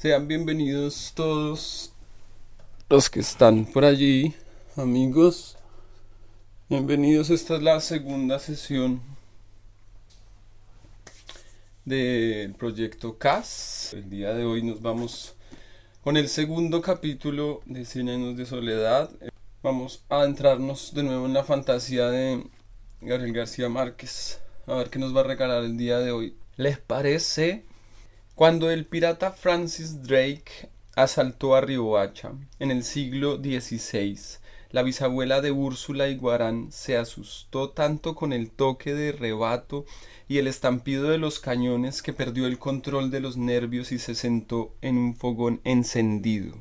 Sean bienvenidos todos los que están por allí, amigos. Bienvenidos, esta es la segunda sesión del proyecto CAS. El día de hoy nos vamos con el segundo capítulo de Cien años de soledad. Vamos a entrarnos de nuevo en la fantasía de Gabriel García Márquez. A ver qué nos va a regalar el día de hoy. ¿Les parece? Cuando el pirata Francis Drake asaltó a Riohacha en el siglo XVI, la bisabuela de Úrsula Iguarán se asustó tanto con el toque de rebato y el estampido de los cañones que perdió el control de los nervios y se sentó en un fogón encendido.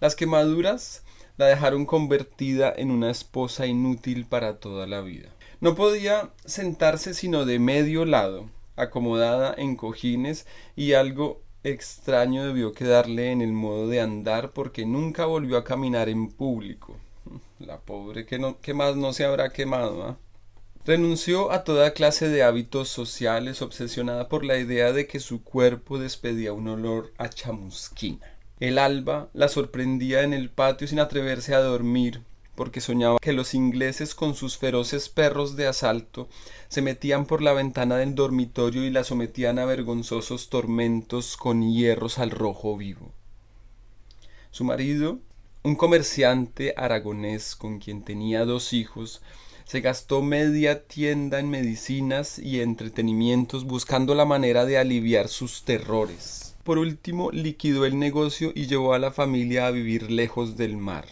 Las quemaduras la dejaron convertida en una esposa inútil para toda la vida. No podía sentarse sino de medio lado, acomodada en cojines y algo extraño debió quedarle en el modo de andar porque nunca volvió a caminar en público. La pobre que, no, que más no se habrá quemado. ¿ah? Renunció a toda clase de hábitos sociales, obsesionada por la idea de que su cuerpo despedía un olor a chamusquina. El alba la sorprendía en el patio sin atreverse a dormir, porque soñaba que los ingleses con sus feroces perros de asalto se metían por la ventana del dormitorio y la sometían a vergonzosos tormentos con hierros al rojo vivo. Su marido, un comerciante aragonés con quien tenía dos hijos, se gastó media tienda en medicinas y entretenimientos buscando la manera de aliviar sus terrores. Por último, liquidó el negocio y llevó a la familia a vivir lejos del mar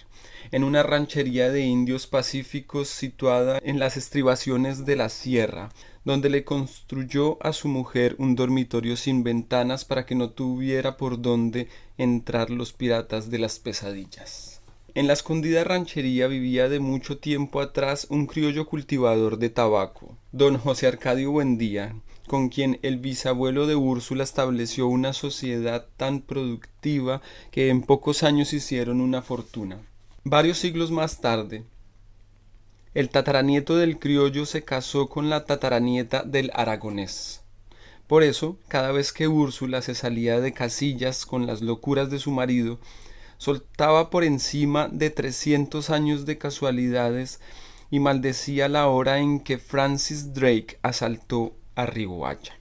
en una ranchería de indios pacíficos situada en las estribaciones de la sierra, donde le construyó a su mujer un dormitorio sin ventanas para que no tuviera por dónde entrar los piratas de las pesadillas. En la escondida ranchería vivía de mucho tiempo atrás un criollo cultivador de tabaco, don José Arcadio Buendía, con quien el bisabuelo de Úrsula estableció una sociedad tan productiva que en pocos años hicieron una fortuna. Varios siglos más tarde, el tataranieto del criollo se casó con la tataranieta del aragonés. Por eso, cada vez que Úrsula se salía de casillas con las locuras de su marido, soltaba por encima de trescientos años de casualidades y maldecía la hora en que Francis Drake asaltó a Riohacha.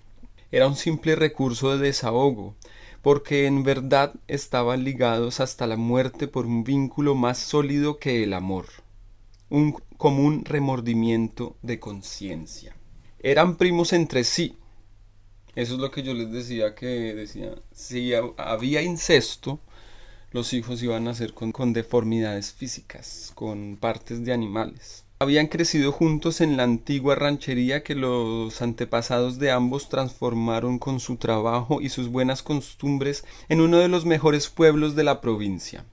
Era un simple recurso de desahogo, porque en verdad estaban ligados hasta la muerte por un vínculo más sólido que el amor, un común remordimiento de conciencia. Eran primos entre sí. Eso es lo que yo les decía que decía, si había incesto, los hijos iban a ser con deformidades físicas, con partes de animales habían crecido juntos en la antigua ranchería que los antepasados de ambos transformaron con su trabajo y sus buenas costumbres en uno de los mejores pueblos de la provincia.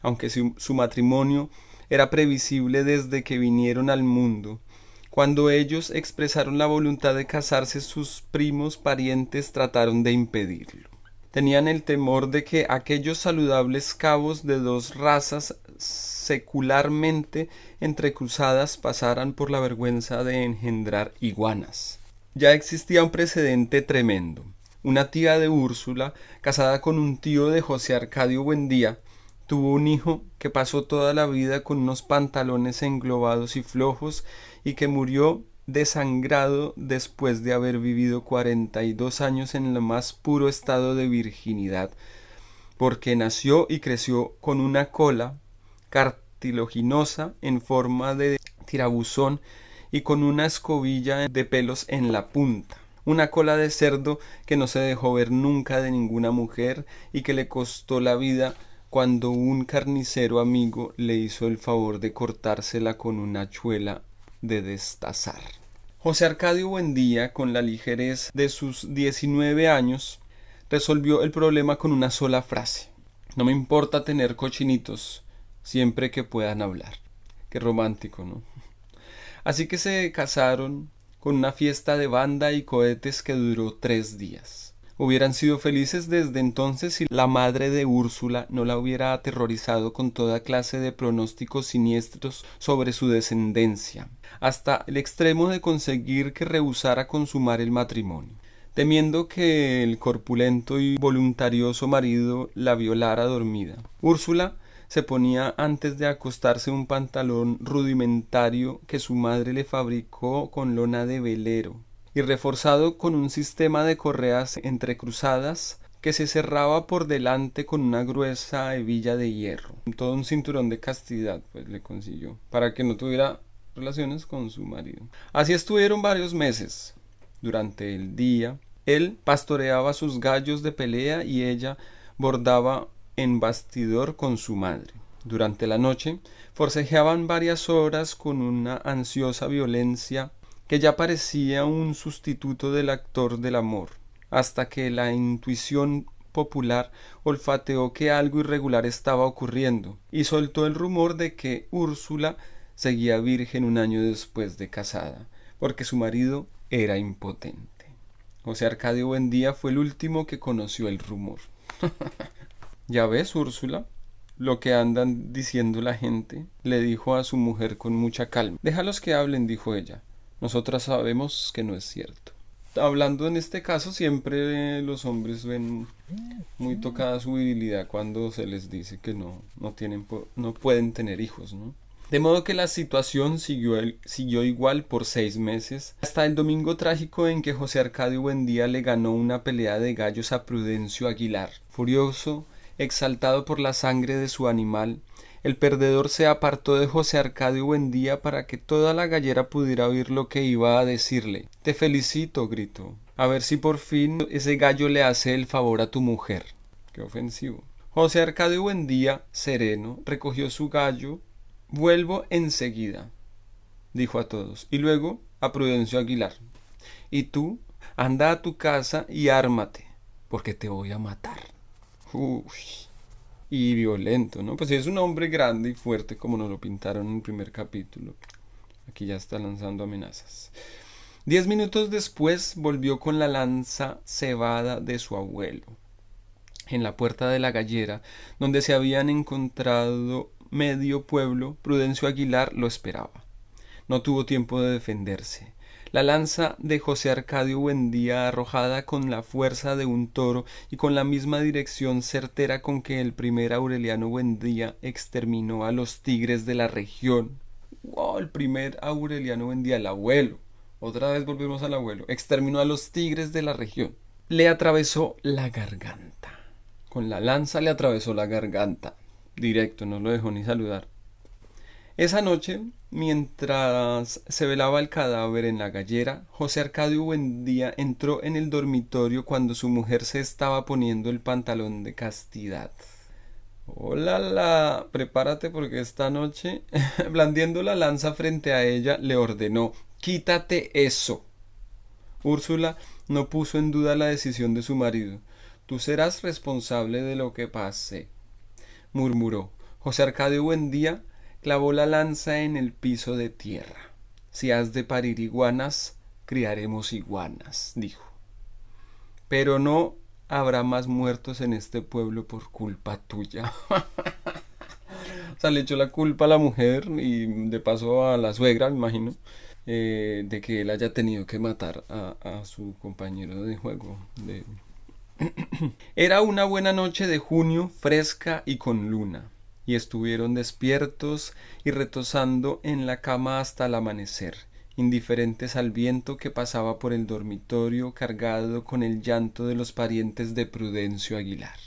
Aunque su, matrimonio era previsible desde que vinieron al mundo, cuando ellos expresaron la voluntad de casarse sus primos parientes trataron de impedirlo. Tenían el temor de que aquellos saludables cabos de dos razas secularmente entrecruzadas pasaran por la vergüenza de engendrar iguanas. Ya existía un precedente tremendo. Una tía de Úrsula, casada con un tío de José Arcadio Buendía, tuvo un hijo que pasó toda la vida con unos pantalones englobados y flojos y que murió desangrado después de haber vivido cuarenta y dos años en el más puro estado de virginidad, porque nació y creció con una cola cartilaginosa en forma de tirabuzón y con una escobilla de pelos en la punta. Una cola de cerdo que no se dejó ver nunca de ninguna mujer y que le costó la vida cuando un carnicero amigo le hizo el favor de cortársela con una hachuela de destazar. José Arcadio Buendía, con la ligerez de sus diecinueve años, resolvió el problema con una sola frase. No me importa tener cochinitos, siempre que puedan hablar. Qué romántico, ¿no? Así que se casaron con una fiesta de banda y cohetes que duró tres días. Hubieran sido felices desde entonces si la madre de Úrsula no la hubiera aterrorizado con toda clase de pronósticos siniestros sobre su descendencia, hasta el extremo de conseguir que rehusara consumar el matrimonio. temiendo que el corpulento y voluntarioso marido la violara dormida. Úrsula se ponía antes de acostarse un pantalón rudimentario que su madre le fabricó con lona de velero y reforzado con un sistema de correas entrecruzadas que se cerraba por delante con una gruesa hebilla de hierro. Todo un cinturón de castidad pues le consiguió para que no tuviera relaciones con su marido. Así estuvieron varios meses. Durante el día, él pastoreaba sus gallos de pelea y ella bordaba en bastidor con su madre. Durante la noche forcejeaban varias horas con una ansiosa violencia que ya parecía un sustituto del actor del amor, hasta que la intuición popular olfateó que algo irregular estaba ocurriendo y soltó el rumor de que Úrsula seguía virgen un año después de casada, porque su marido era impotente. José Arcadio Buendía fue el último que conoció el rumor. Ya ves, Úrsula, lo que andan diciendo la gente, le dijo a su mujer con mucha calma. Déjalos que hablen, dijo ella. Nosotras sabemos que no es cierto. Hablando en este caso, siempre los hombres ven muy tocada su virilidad cuando se les dice que no, no, tienen, no pueden tener hijos, ¿no? De modo que la situación siguió, siguió, igual por seis meses, hasta el domingo trágico en que José Arcadio Buendía le ganó una pelea de gallos a Prudencio Aguilar. Furioso, exaltado por la sangre de su animal, el perdedor se apartó de José Arcadio Buendía para que toda la gallera pudiera oír lo que iba a decirle. Te felicito, gritó. A ver si por fin ese gallo le hace el favor a tu mujer. Qué ofensivo. José Arcadio Buendía, sereno, recogió su gallo. Vuelvo enseguida, dijo a todos, y luego a Prudencio Aguilar. Y tú, anda a tu casa y ármate, porque te voy a matar y violento, ¿no? Pues es un hombre grande y fuerte como nos lo pintaron en el primer capítulo. Aquí ya está lanzando amenazas. Diez minutos después volvió con la lanza cebada de su abuelo. En la puerta de la gallera, donde se habían encontrado medio pueblo, Prudencio Aguilar lo esperaba. No tuvo tiempo de defenderse. La lanza de José Arcadio Buendía arrojada con la fuerza de un toro y con la misma dirección certera con que el primer Aureliano Buendía exterminó a los tigres de la región. Wow, el primer Aureliano Buendía, el abuelo. Otra vez volvemos al abuelo. Exterminó a los tigres de la región. Le atravesó la garganta. Con la lanza le atravesó la garganta. Directo, no lo dejó ni saludar. Esa noche, mientras se velaba el cadáver en la gallera, José Arcadio Buendía entró en el dormitorio cuando su mujer se estaba poniendo el pantalón de castidad. Hola, la, prepárate porque esta noche, blandiendo la lanza frente a ella, le ordenó Quítate eso. Úrsula no puso en duda la decisión de su marido. Tú serás responsable de lo que pase, murmuró. José Arcadio Buendía clavó la lanza en el piso de tierra. Si has de parir iguanas, criaremos iguanas, dijo. Pero no habrá más muertos en este pueblo por culpa tuya. o sea, le echó la culpa a la mujer y de paso a la suegra, me imagino, eh, de que él haya tenido que matar a, su compañero de juego. Era una buena noche de junio, fresca y con luna y estuvieron despiertos y retosando en la cama hasta el amanecer, indiferentes al viento que pasaba por el dormitorio cargado con el llanto de los parientes de Prudencio Aguilar.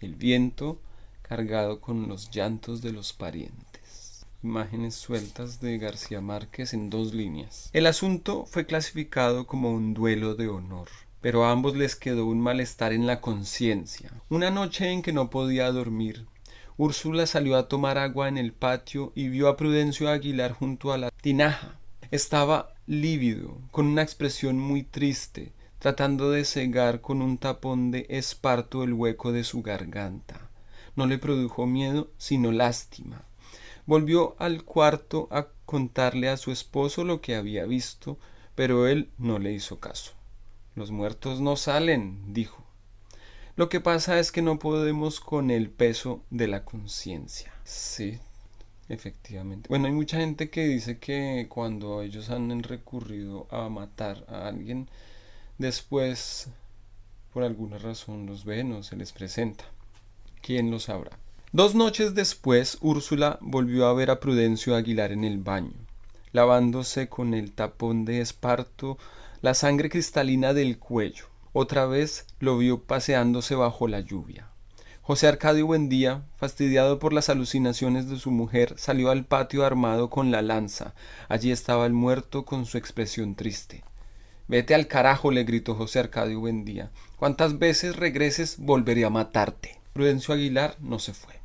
El viento cargado con los llantos de los parientes. Imágenes sueltas de García Márquez en dos líneas. El asunto fue clasificado como un duelo de honor pero a ambos les quedó un malestar en la conciencia. Una noche en que no podía dormir, Úrsula salió a tomar agua en el patio y vio a Prudencio Aguilar junto a la tinaja. Estaba lívido, con una expresión muy triste, tratando de cegar con un tapón de esparto el hueco de su garganta. No le produjo miedo, sino lástima. Volvió al cuarto a contarle a su esposo lo que había visto, pero él no le hizo caso. Los muertos no salen, dijo. Lo que pasa es que no podemos con el peso de la conciencia. Sí, efectivamente. Bueno, hay mucha gente que dice que cuando ellos han recurrido a matar a alguien, Después, por alguna razón, los ve, no se les presenta. ¿Quién lo sabrá? Dos noches después, Úrsula volvió a ver a Prudencio Aguilar en el baño, lavándose con el tapón de esparto la sangre cristalina del cuello. Otra vez lo vio paseándose bajo la lluvia. José Arcadio Buendía, fastidiado por las alucinaciones de su mujer, salió al patio armado con la lanza. Allí estaba el muerto con su expresión triste. Vete al carajo, le gritó José Arcadio Buendía. Cuantas veces regreses volveré a matarte. Prudencio Aguilar no se fue.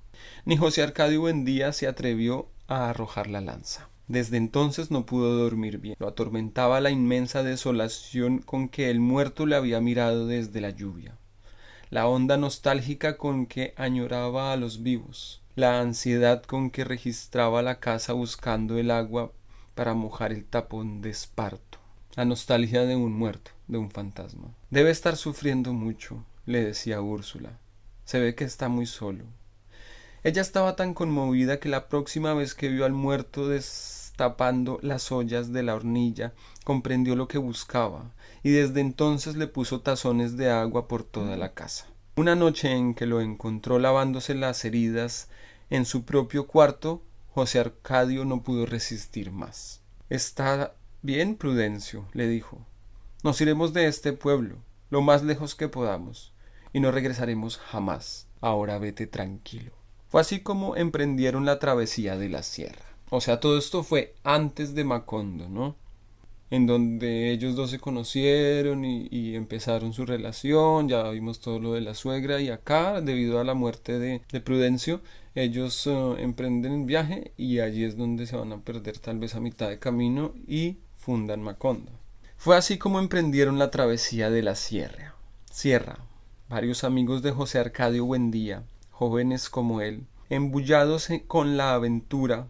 Ni José Arcadio Buendía se atrevió a arrojar la lanza. Desde entonces no pudo dormir bien. Lo atormentaba la inmensa desolación con que el muerto le había mirado desde la lluvia, la onda nostálgica con que añoraba a los vivos, la ansiedad con que registraba la casa buscando el agua para mojar el tapón de esparto, la nostalgia de un muerto, de un fantasma. Debe estar sufriendo mucho, le decía Úrsula. Se ve que está muy solo. Ella estaba tan conmovida que la próxima vez que vio al muerto destapando las ollas de la hornilla, comprendió lo que buscaba, y desde entonces le puso tazones de agua por toda la casa. Una noche en que lo encontró lavándose las heridas en su propio cuarto, José Arcadio no pudo resistir más. Está bien, Prudencio, le dijo. Nos iremos de este pueblo, lo más lejos que podamos, y no regresaremos jamás. Ahora vete tranquilo. Fue así como emprendieron la travesía de la sierra. O sea, todo esto fue antes de Macondo, ¿no? En donde ellos dos se conocieron y, empezaron su relación, ya vimos todo lo de la suegra y acá, debido a la muerte de, Prudencio, ellos eh, emprenden el viaje y allí es donde se van a perder tal vez a mitad de camino y fundan Macondo. Fue así como emprendieron la travesía de la sierra. Sierra. Varios amigos de José Arcadio Buendía jóvenes como él, embullados con la aventura,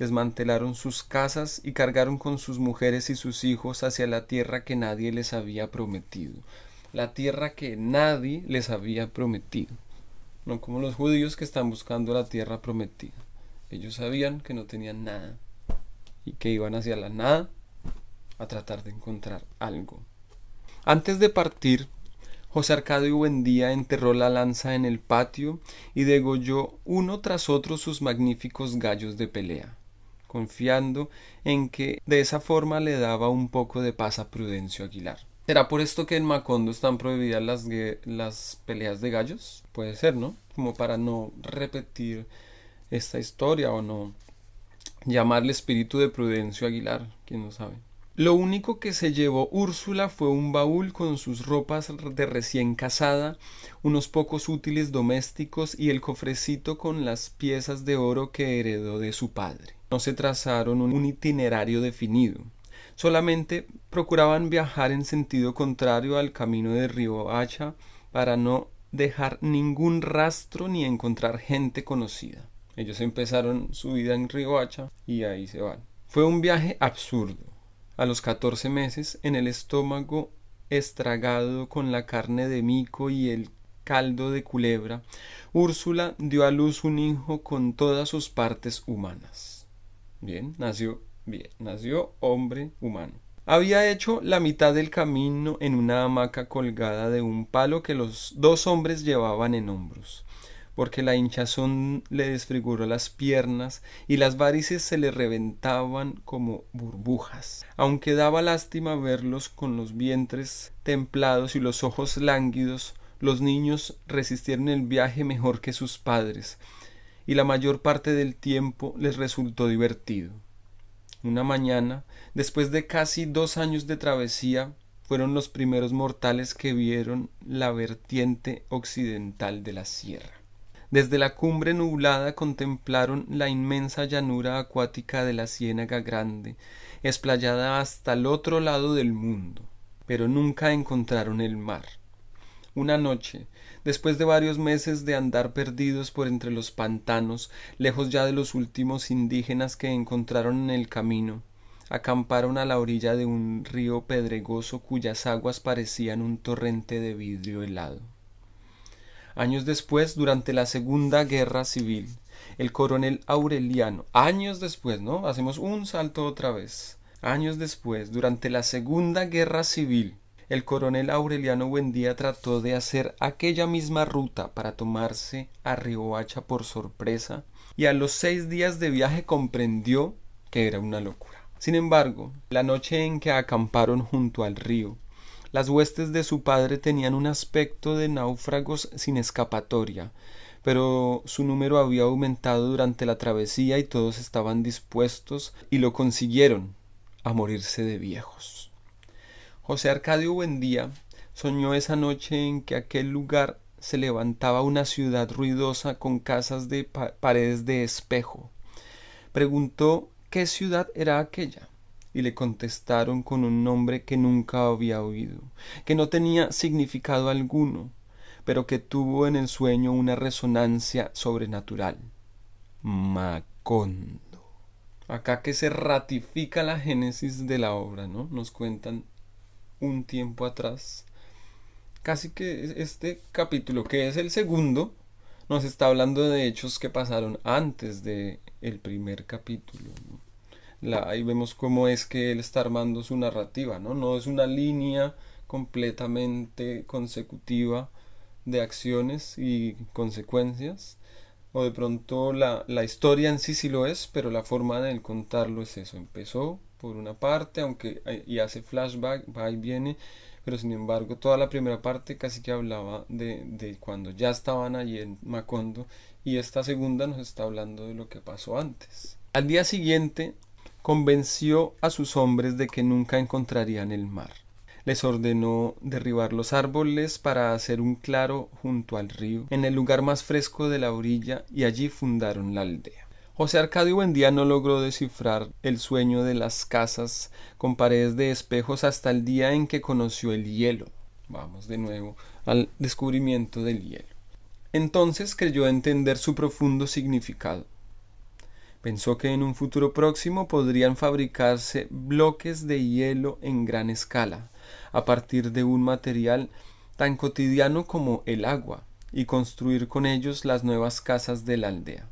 desmantelaron sus casas y cargaron con sus mujeres y sus hijos hacia la tierra que nadie les había prometido, la tierra que nadie les había prometido, no como los judíos que están buscando la tierra prometida. Ellos sabían que no tenían nada y que iban hacia la nada a tratar de encontrar algo. Antes de partir, José Arcadio Buendía enterró la lanza en el patio y degolló uno tras otro sus magníficos gallos de pelea, confiando en que de esa forma le daba un poco de paz a Prudencio Aguilar. ¿Será por esto que en Macondo están prohibidas las, las peleas de gallos? Puede ser, ¿no? Como para no repetir esta historia o no llamarle espíritu de Prudencio Aguilar, quién no sabe. Lo único que se llevó Úrsula fue un baúl con sus ropas de recién casada, unos pocos útiles domésticos y el cofrecito con las piezas de oro que heredó de su padre. No se trazaron un itinerario definido. Solamente procuraban viajar en sentido contrario al camino de Hacha para no dejar ningún rastro ni encontrar gente conocida. Ellos empezaron su vida en Hacha y ahí se van. Fue un viaje absurdo a los catorce meses, en el estómago estragado con la carne de mico y el caldo de culebra, Úrsula dio a luz un hijo con todas sus partes humanas. Bien, nació bien, nació hombre humano. Había hecho la mitad del camino en una hamaca colgada de un palo que los dos hombres llevaban en hombros porque la hinchazón le desfiguró las piernas y las varices se le reventaban como burbujas. Aunque daba lástima verlos con los vientres templados y los ojos lánguidos, los niños resistieron el viaje mejor que sus padres, y la mayor parte del tiempo les resultó divertido. Una mañana, después de casi dos años de travesía, fueron los primeros mortales que vieron la vertiente occidental de la sierra. Desde la cumbre nublada contemplaron la inmensa llanura acuática de la Ciénaga Grande, esplayada hasta el otro lado del mundo, pero nunca encontraron el mar. Una noche, después de varios meses de andar perdidos por entre los pantanos, lejos ya de los últimos indígenas que encontraron en el camino, acamparon a la orilla de un río pedregoso cuyas aguas parecían un torrente de vidrio helado. Años después, durante la Segunda Guerra Civil, el coronel Aureliano, años después, ¿no? Hacemos un salto otra vez. Años después, durante la Segunda Guerra Civil, el coronel Aureliano Buendía trató de hacer aquella misma ruta para tomarse a Riohacha por sorpresa y a los seis días de viaje comprendió que era una locura. Sin embargo, la noche en que acamparon junto al río, las huestes de su padre tenían un aspecto de náufragos sin escapatoria, pero su número había aumentado durante la travesía y todos estaban dispuestos y lo consiguieron a morirse de viejos. José Arcadio Buendía soñó esa noche en que aquel lugar se levantaba una ciudad ruidosa con casas de paredes de espejo. Preguntó qué ciudad era aquella y le contestaron con un nombre que nunca había oído, que no tenía significado alguno, pero que tuvo en el sueño una resonancia sobrenatural. Macondo. Acá que se ratifica la génesis de la obra, ¿no? Nos cuentan un tiempo atrás. Casi que este capítulo, que es el segundo, nos está hablando de hechos que pasaron antes de el primer capítulo. ahí vemos cómo es que él está armando su narrativa, ¿no? No es una línea completamente consecutiva de acciones y consecuencias, o de pronto la, la historia en sí sí lo es, pero la forma de contarlo es eso. Empezó por una parte, aunque y hace flashback, va y viene, pero sin embargo toda la primera parte casi que hablaba de, de cuando ya estaban allí en Macondo y esta segunda nos está hablando de lo que pasó antes. Al día siguiente convenció a sus hombres de que nunca encontrarían el mar. Les ordenó derribar los árboles para hacer un claro junto al río, en el lugar más fresco de la orilla, y allí fundaron la aldea. José Arcadio Buendía no logró descifrar el sueño de las casas con paredes de espejos hasta el día en que conoció el hielo. Vamos de nuevo al descubrimiento del hielo. Entonces creyó entender su profundo significado. Pensó que en un futuro próximo podrían fabricarse bloques de hielo en gran escala, a partir de un material tan cotidiano como el agua, y construir con ellos las nuevas casas de la aldea.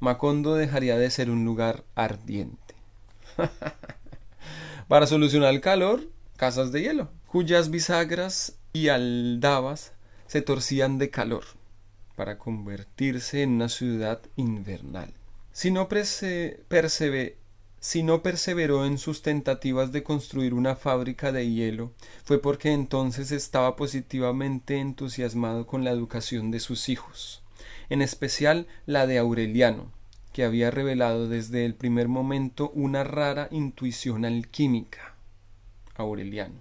Macondo dejaría de ser un lugar ardiente. Para solucionar el calor, casas de hielo, cuyas bisagras y aldabas se torcían de calor para convertirse en una ciudad invernal. Si no, si no perseveró en sus tentativas de construir una fábrica de hielo, fue porque entonces estaba positivamente entusiasmado con la educación de sus hijos en especial la de Aureliano, que había revelado desde el primer momento una rara intuición alquímica. Aureliano.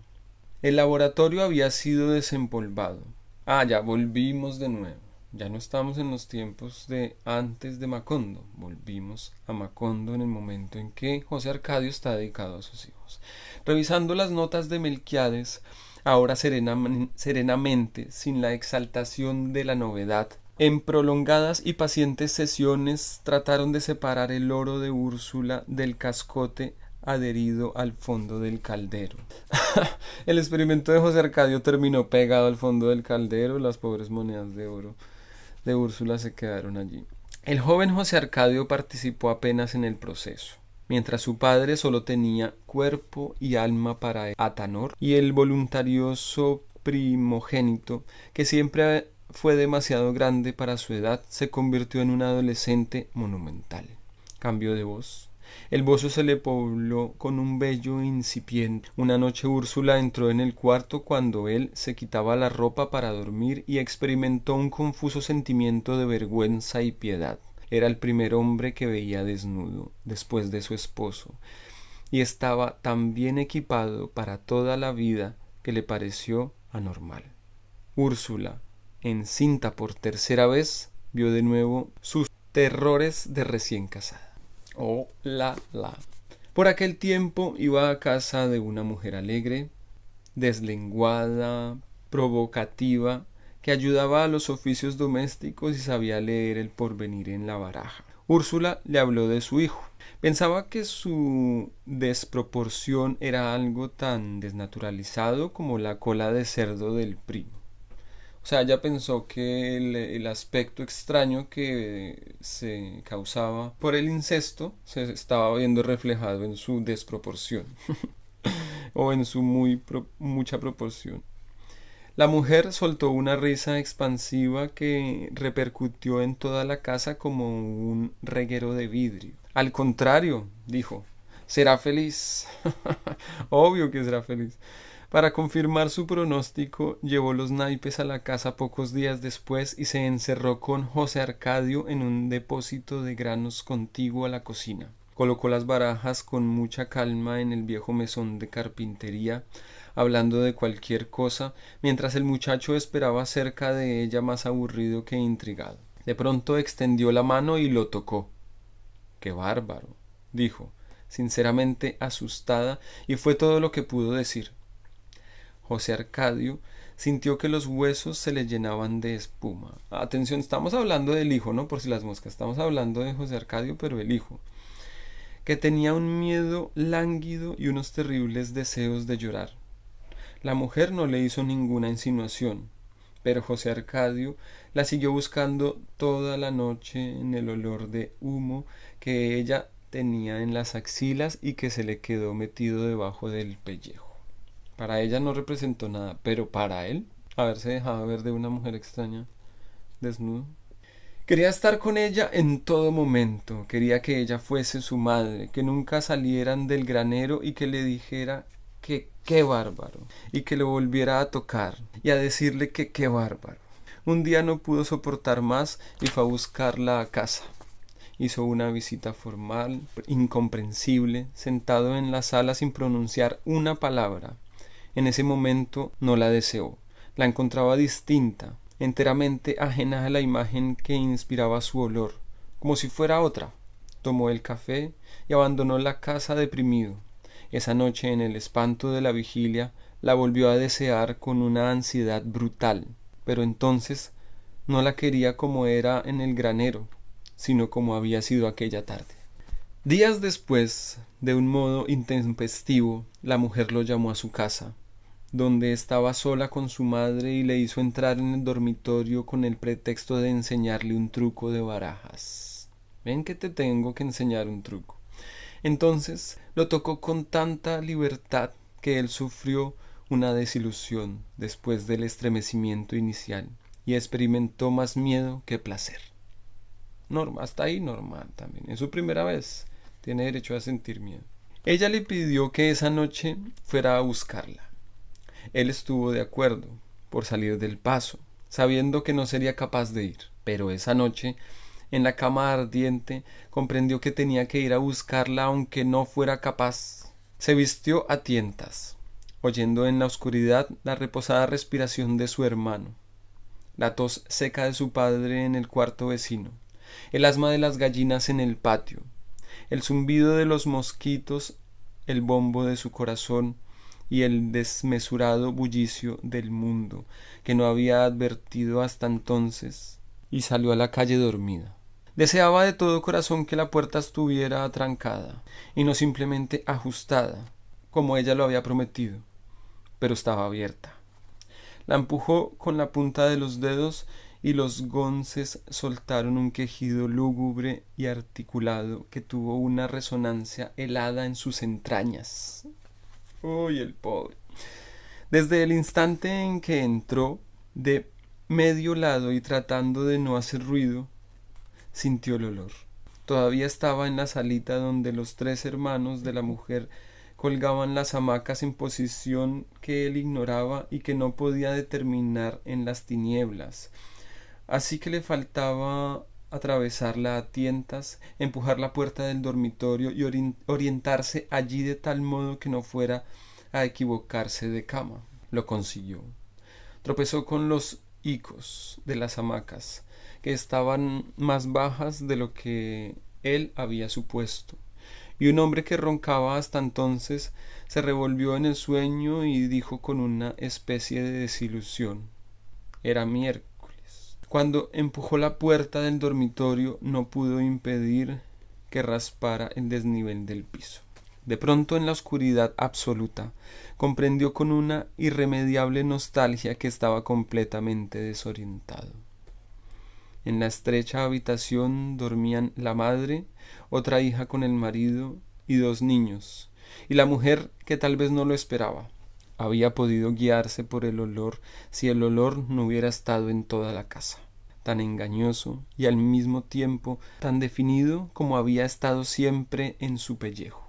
El laboratorio había sido desempolvado. Ah, ya volvimos de nuevo. Ya no estamos en los tiempos de antes de Macondo. Volvimos a Macondo en el momento en que José Arcadio está dedicado a sus hijos. Revisando las notas de Melquiades, ahora serenamente, sin la exaltación de la novedad, en prolongadas y pacientes sesiones trataron de separar el oro de Úrsula del cascote adherido al fondo del caldero. el experimento de José Arcadio terminó pegado al fondo del caldero, las pobres monedas de oro de Úrsula se quedaron allí. El joven José Arcadio participó apenas en el proceso, mientras su padre solo tenía cuerpo y alma para Atanor y el voluntarioso primogénito que siempre fue demasiado grande para su edad, se convirtió en un adolescente monumental. Cambió de voz. El bozo se le pobló con un bello incipiente. Una noche Úrsula entró en el cuarto cuando él se quitaba la ropa para dormir y experimentó un confuso sentimiento de vergüenza y piedad. Era el primer hombre que veía desnudo después de su esposo, y estaba tan bien equipado para toda la vida que le pareció anormal. Úrsula, encinta por tercera vez, vio de nuevo sus terrores de recién casada. Oh, la, la. Por aquel tiempo iba a casa de una mujer alegre, deslenguada, provocativa, que ayudaba a los oficios domésticos y sabía leer el porvenir en la baraja. Úrsula le habló de su hijo. Pensaba que su desproporción era algo tan desnaturalizado como la cola de cerdo del primo. O sea, ella pensó que el, aspecto extraño que se causaba por el incesto se estaba viendo reflejado en su desproporción. o en su muy mucha proporción. La mujer soltó una risa expansiva que repercutió en toda la casa como un reguero de vidrio. Al contrario, dijo, será feliz. Obvio que será feliz. Para confirmar su pronóstico, llevó los naipes a la casa pocos días después y se encerró con José Arcadio en un depósito de granos contiguo a la cocina. Colocó las barajas con mucha calma en el viejo mesón de carpintería, hablando de cualquier cosa, mientras el muchacho esperaba cerca de ella más aburrido que intrigado. De pronto extendió la mano y lo tocó. Qué bárbaro, dijo, sinceramente asustada, y fue todo lo que pudo decir. José Arcadio sintió que los huesos se le llenaban de espuma. Atención, estamos hablando del hijo, no por si las moscas, estamos hablando de José Arcadio, pero el hijo, que tenía un miedo lánguido y unos terribles deseos de llorar. La mujer no le hizo ninguna insinuación, pero José Arcadio la siguió buscando toda la noche en el olor de humo que ella tenía en las axilas y que se le quedó metido debajo del pellejo. Para ella no representó nada, pero para él, haberse dejado ver de una mujer extraña, desnudo. Quería estar con ella en todo momento, quería que ella fuese su madre, que nunca salieran del granero y que le dijera que qué bárbaro, y que le volviera a tocar y a decirle que qué bárbaro. Un día no pudo soportar más y fue a buscarla a casa. Hizo una visita formal, incomprensible, sentado en la sala sin pronunciar una palabra. En ese momento no la deseó, la encontraba distinta, enteramente ajena a la imagen que inspiraba su olor, como si fuera otra. Tomó el café y abandonó la casa deprimido. Esa noche en el espanto de la vigilia la volvió a desear con una ansiedad brutal, pero entonces no la quería como era en el granero, sino como había sido aquella tarde. Días después, de un modo intempestivo, la mujer lo llamó a su casa, donde estaba sola con su madre y le hizo entrar en el dormitorio con el pretexto de enseñarle un truco de barajas. Ven que te tengo que enseñar un truco. Entonces lo tocó con tanta libertad que él sufrió una desilusión después del estremecimiento inicial y experimentó más miedo que placer. Norma, hasta ahí normal también. Es su primera vez. Tiene derecho a sentir miedo. Ella le pidió que esa noche fuera a buscarla. Él estuvo de acuerdo por salir del paso, sabiendo que no sería capaz de ir. Pero esa noche en la cama ardiente, comprendió que tenía que ir a buscarla aunque no fuera capaz. Se vistió a tientas, oyendo en la oscuridad la reposada respiración de su hermano, la tos seca de su padre en el cuarto vecino, el asma de las gallinas en el patio, el zumbido de los mosquitos, el bombo de su corazón y el desmesurado bullicio del mundo que no había advertido hasta entonces, y salió a la calle dormida. Deseaba de todo corazón que la puerta estuviera atrancada y no simplemente ajustada, como ella lo había prometido, pero estaba abierta. La empujó con la punta de los dedos y los gonces soltaron un quejido lúgubre y articulado que tuvo una resonancia helada en sus entrañas. Uy, el pobre. Desde el instante en que entró, de medio lado y tratando de no hacer ruido, sintió el olor. Todavía estaba en la salita donde los tres hermanos de la mujer colgaban las hamacas en posición que él ignoraba y que no podía determinar en las tinieblas. Así que le faltaba atravesarla a tientas, empujar la puerta del dormitorio y orientarse allí de tal modo que no fuera a equivocarse de cama. Lo consiguió. Tropezó con los hicos de las hamacas, que estaban más bajas de lo que él había supuesto. Y un hombre que roncaba hasta entonces se revolvió en el sueño y dijo con una especie de desilusión Era miércoles. Cuando empujó la puerta del dormitorio no pudo impedir que raspara el desnivel del piso. De pronto en la oscuridad absoluta comprendió con una irremediable nostalgia que estaba completamente desorientado. En la estrecha habitación dormían la madre, otra hija con el marido y dos niños, y la mujer, que tal vez no lo esperaba, había podido guiarse por el olor si el olor no hubiera estado en toda la casa tan engañoso y al mismo tiempo tan definido como había estado siempre en su pellejo.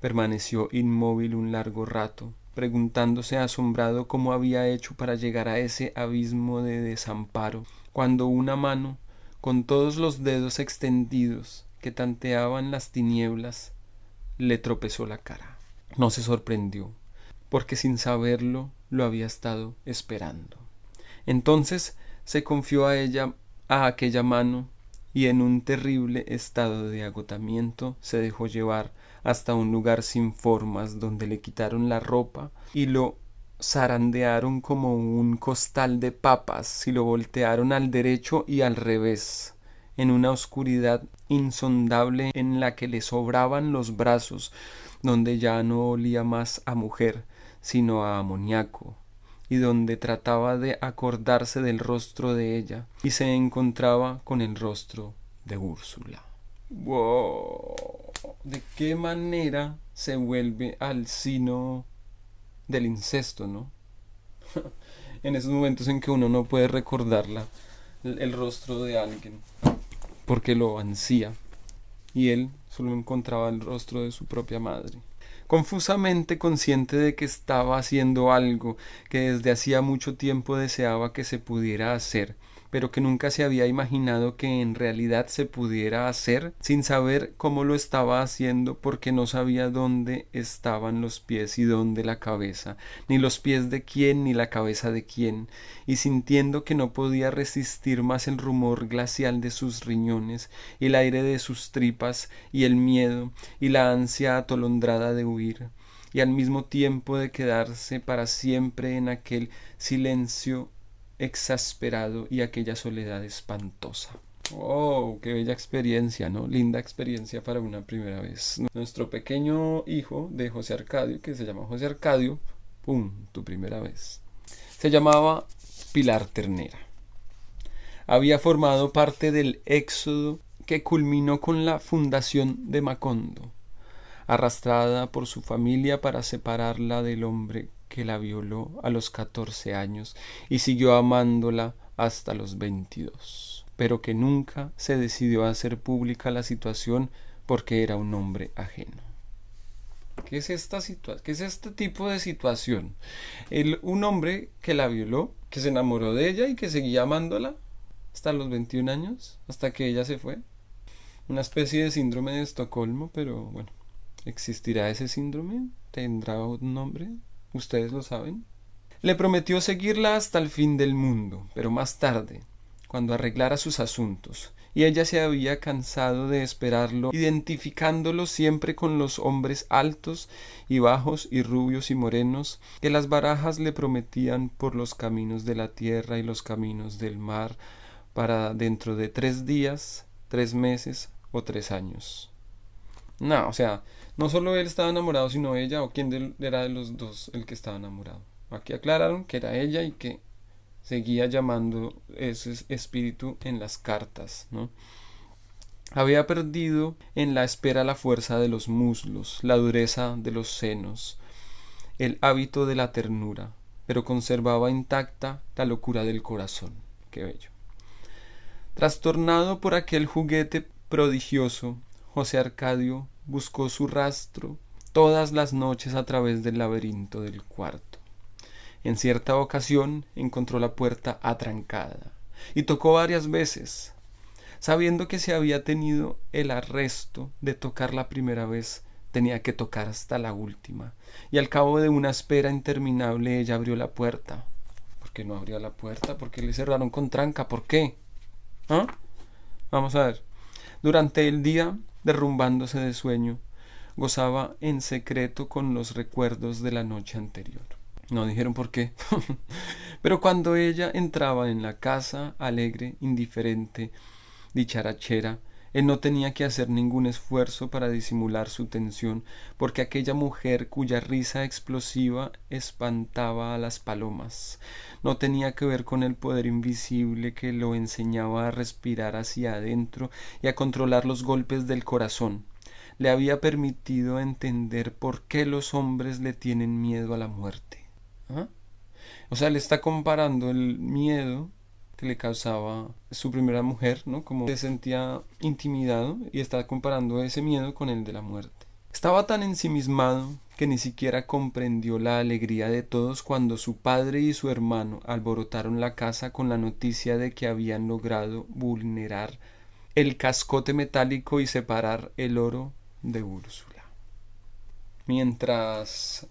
Permaneció inmóvil un largo rato, preguntándose asombrado cómo había hecho para llegar a ese abismo de desamparo, cuando una mano, con todos los dedos extendidos que tanteaban las tinieblas, le tropezó la cara. No se sorprendió, porque sin saberlo lo había estado esperando. Entonces se confió a ella a aquella mano y en un terrible estado de agotamiento se dejó llevar hasta un lugar sin formas donde le quitaron la ropa y lo zarandearon como un costal de papas y lo voltearon al derecho y al revés en una oscuridad insondable en la que le sobraban los brazos donde ya no olía más a mujer sino a amoníaco y donde trataba de acordarse del rostro de ella y se encontraba con el rostro de Úrsula. ¡Wow! ¿De qué manera se vuelve al sino del incesto, no? en esos momentos en que uno no puede recordarla, el rostro de alguien, porque lo ansía, y él solo encontraba el rostro de su propia madre confusamente consciente de que estaba haciendo algo que desde hacía mucho tiempo deseaba que se pudiera hacer, pero que nunca se había imaginado que en realidad se pudiera hacer sin saber cómo lo estaba haciendo porque no sabía dónde estaban los pies y dónde la cabeza, ni los pies de quién ni la cabeza de quién, y sintiendo que no podía resistir más el rumor glacial de sus riñones, el aire de sus tripas, y el miedo, y la ansia atolondrada de huir, y al mismo tiempo de quedarse para siempre en aquel silencio exasperado y aquella soledad espantosa. Oh, qué bella experiencia, ¿no? Linda experiencia para una primera vez. Nuestro pequeño hijo de José Arcadio, que se llama José Arcadio, ¡pum! Tu primera vez. Se llamaba Pilar Ternera. Había formado parte del éxodo que culminó con la fundación de Macondo, arrastrada por su familia para separarla del hombre que la violó a los catorce años y siguió amándola hasta los veintidós, pero que nunca se decidió a hacer pública la situación porque era un hombre ajeno. ¿Qué es esta? ¿Qué es este tipo de situación? El, un hombre que la violó, que se enamoró de ella y que seguía amándola hasta los 21 años, hasta que ella se fue. Una especie de síndrome de Estocolmo, pero bueno, ¿existirá ese síndrome? ¿Tendrá un nombre? Ustedes lo saben. Le prometió seguirla hasta el fin del mundo, pero más tarde, cuando arreglara sus asuntos, y ella se había cansado de esperarlo, identificándolo siempre con los hombres altos y bajos y rubios y morenos que las barajas le prometían por los caminos de la tierra y los caminos del mar para dentro de tres días, tres meses o tres años. No, o sea, no solo él estaba enamorado, sino ella, o quién era de los dos el que estaba enamorado. Aquí aclararon que era ella y que seguía llamando ese espíritu en las cartas, ¿no? Había perdido en la espera la fuerza de los muslos, la dureza de los senos, el hábito de la ternura, pero conservaba intacta la locura del corazón. Qué bello. Trastornado por aquel juguete prodigioso, José Arcadio buscó su rastro todas las noches a través del laberinto del cuarto. En cierta ocasión encontró la puerta atrancada y tocó varias veces. Sabiendo que se había tenido el arresto de tocar la primera vez, tenía que tocar hasta la última, y al cabo de una espera interminable ella abrió la puerta. ¿Por qué no abrió la puerta? ¿Por qué le cerraron con tranca? ¿Por qué? ¿Ah? Vamos a ver. Durante el día derrumbándose de sueño, gozaba en secreto con los recuerdos de la noche anterior. No dijeron por qué. Pero cuando ella entraba en la casa, alegre, indiferente, dicharachera, él no tenía que hacer ningún esfuerzo para disimular su tensión, porque aquella mujer cuya risa explosiva espantaba a las palomas no tenía que ver con el poder invisible que lo enseñaba a respirar hacia adentro y a controlar los golpes del corazón. le había permitido entender por qué los hombres le tienen miedo a la muerte. ¿Ah? O sea, le está comparando el miedo que le causaba su primera mujer, ¿no? Como se sentía intimidado y está comparando ese miedo con el de la muerte. Estaba tan ensimismado que ni siquiera comprendió la alegría de todos cuando su padre y su hermano alborotaron la casa con la noticia de que habían logrado vulnerar el cascote metálico y separar el oro de Úrsula. Mientras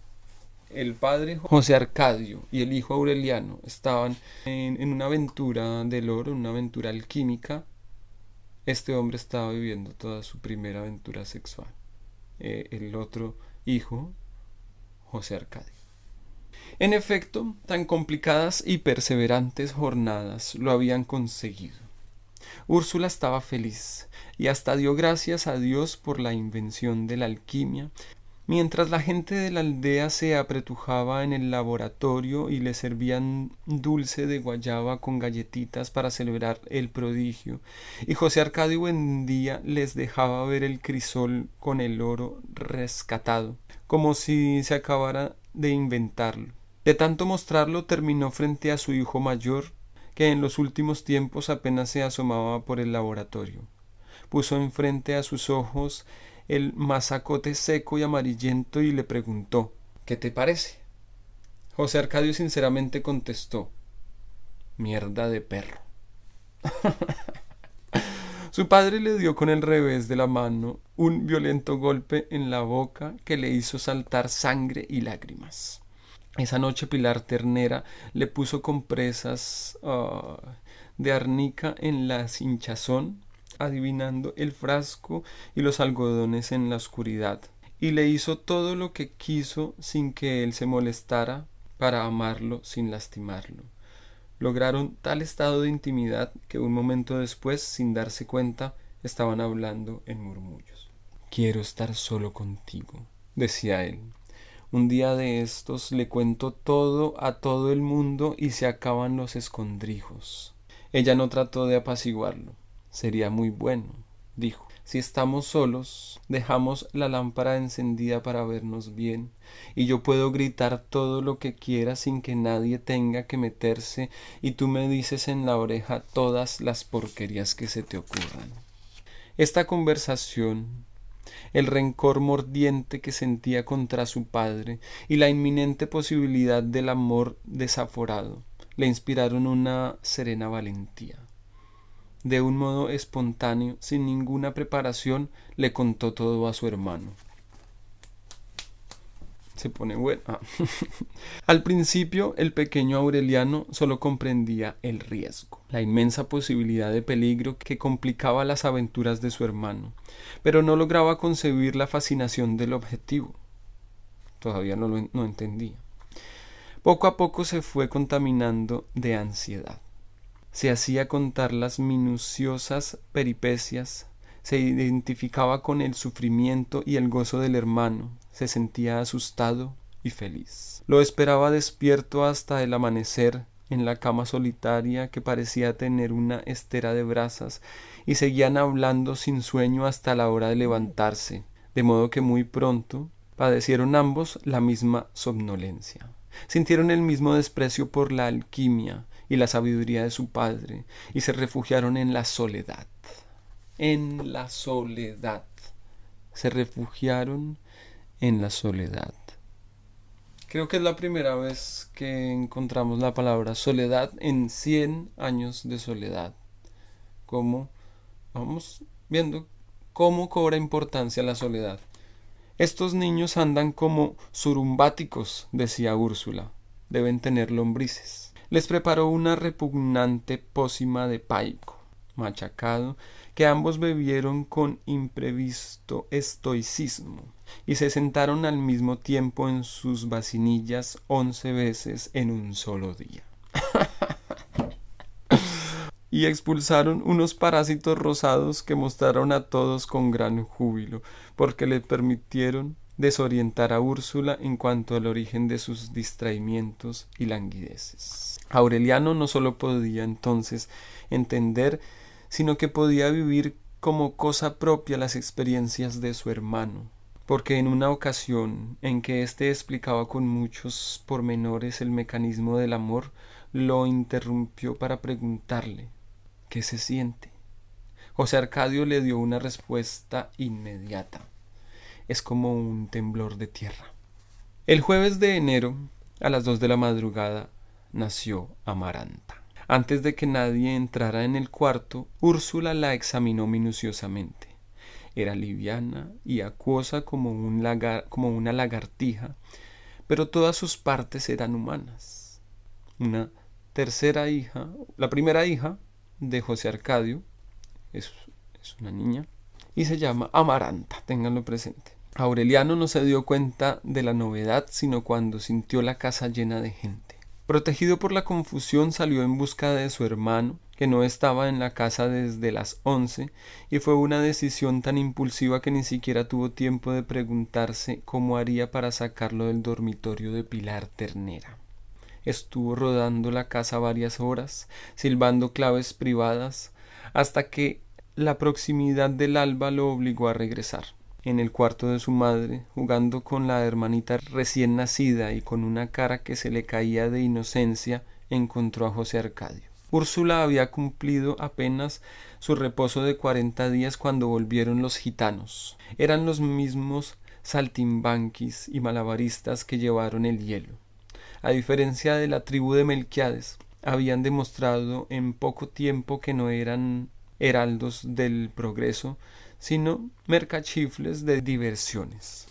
el padre José Arcadio y el hijo Aureliano estaban en, una aventura del oro, una aventura alquímica, este hombre estaba viviendo toda su primera aventura sexual. Eh, el otro hijo, José Arcadio. En efecto, tan complicadas y perseverantes jornadas lo habían conseguido. Úrsula estaba feliz y hasta dio gracias a Dios por la invención de la alquimia, mientras la gente de la aldea se apretujaba en el laboratorio y le servían dulce de guayaba con galletitas para celebrar el prodigio, y José Arcadio día les dejaba ver el crisol con el oro rescatado, como si se acabara de inventarlo. De tanto mostrarlo terminó frente a su hijo mayor, que en los últimos tiempos apenas se asomaba por el laboratorio. Puso enfrente a sus ojos el mazacote seco y amarillento y le preguntó ¿Qué te parece? José Arcadio sinceramente contestó Mierda de perro. Su padre le dio con el revés de la mano un violento golpe en la boca que le hizo saltar sangre y lágrimas. Esa noche Pilar Ternera le puso compresas ah, de arnica en la hinchazón adivinando el frasco y los algodones en la oscuridad, y le hizo todo lo que quiso sin que él se molestara para amarlo sin lastimarlo. Lograron tal estado de intimidad que un momento después, sin darse cuenta, estaban hablando en murmullos. Quiero estar solo contigo, decía él. Un día de estos le cuento todo a todo el mundo y se acaban los escondrijos. Ella no trató de apaciguarlo. Sería muy bueno, dijo. Si estamos solos, dejamos la lámpara encendida para vernos bien, y yo puedo gritar todo lo que quiera sin que nadie tenga que meterse, y tú me dices en la oreja todas las porquerías que se te ocurran. Esta conversación, el rencor mordiente que sentía contra su padre y la inminente posibilidad del amor desaforado, le inspiraron una serena valentía de un modo espontáneo, sin ninguna preparación, le contó todo a su hermano. Se pone bueno. Ah. Al principio, el pequeño Aureliano solo comprendía el riesgo, la inmensa posibilidad de peligro que complicaba las aventuras de su hermano, pero no lograba concebir la fascinación del objetivo. Todavía no lo no entendía. Poco a poco se fue contaminando de ansiedad se hacía contar las minuciosas peripecias, se identificaba con el sufrimiento y el gozo del hermano, se sentía asustado y feliz. Lo esperaba despierto hasta el amanecer, en la cama solitaria que parecía tener una estera de brasas, y seguían hablando sin sueño hasta la hora de levantarse, de modo que muy pronto padecieron ambos la misma somnolencia. Sintieron el mismo desprecio por la alquimia, y la sabiduría de su padre, y se refugiaron en la soledad. En la soledad. Se refugiaron en la soledad. Creo que es la primera vez que encontramos la palabra soledad en cien años de soledad. Como vamos viendo cómo cobra importancia la soledad. Estos niños andan como surumbáticos, decía Úrsula. Deben tener lombrices les preparó una repugnante pócima de paico machacado que ambos bebieron con imprevisto estoicismo y se sentaron al mismo tiempo en sus vacinillas once veces en un solo día. y expulsaron unos parásitos rosados que mostraron a todos con gran júbilo, porque le permitieron desorientar a Úrsula en cuanto al origen de sus distraimientos y languideces. Aureliano no solo podía entonces entender, sino que podía vivir como cosa propia las experiencias de su hermano, porque en una ocasión en que éste explicaba con muchos pormenores el mecanismo del amor, lo interrumpió para preguntarle ¿qué se siente? José Arcadio le dio una respuesta inmediata. Es como un temblor de tierra. El jueves de enero, a las dos de la madrugada, nació Amaranta. Antes de que nadie entrara en el cuarto, Úrsula la examinó minuciosamente. Era liviana y acuosa como, un como una lagartija, pero todas sus partes eran humanas. Una tercera hija, la primera hija de José Arcadio, es, es una niña, y se llama Amaranta, ténganlo presente. Aureliano no se dio cuenta de la novedad sino cuando sintió la casa llena de gente. Protegido por la confusión salió en busca de su hermano, que no estaba en la casa desde las once, y fue una decisión tan impulsiva que ni siquiera tuvo tiempo de preguntarse cómo haría para sacarlo del dormitorio de Pilar Ternera. Estuvo rodando la casa varias horas, silbando claves privadas, hasta que la proximidad del alba lo obligó a regresar en el cuarto de su madre, jugando con la hermanita recién nacida y con una cara que se le caía de inocencia, encontró a José Arcadio. Úrsula había cumplido apenas su reposo de cuarenta días cuando volvieron los gitanos. Eran los mismos saltimbanquis y malabaristas que llevaron el hielo. A diferencia de la tribu de Melquiades, habían demostrado en poco tiempo que no eran heraldos del progreso, sino mercachifles de diversiones.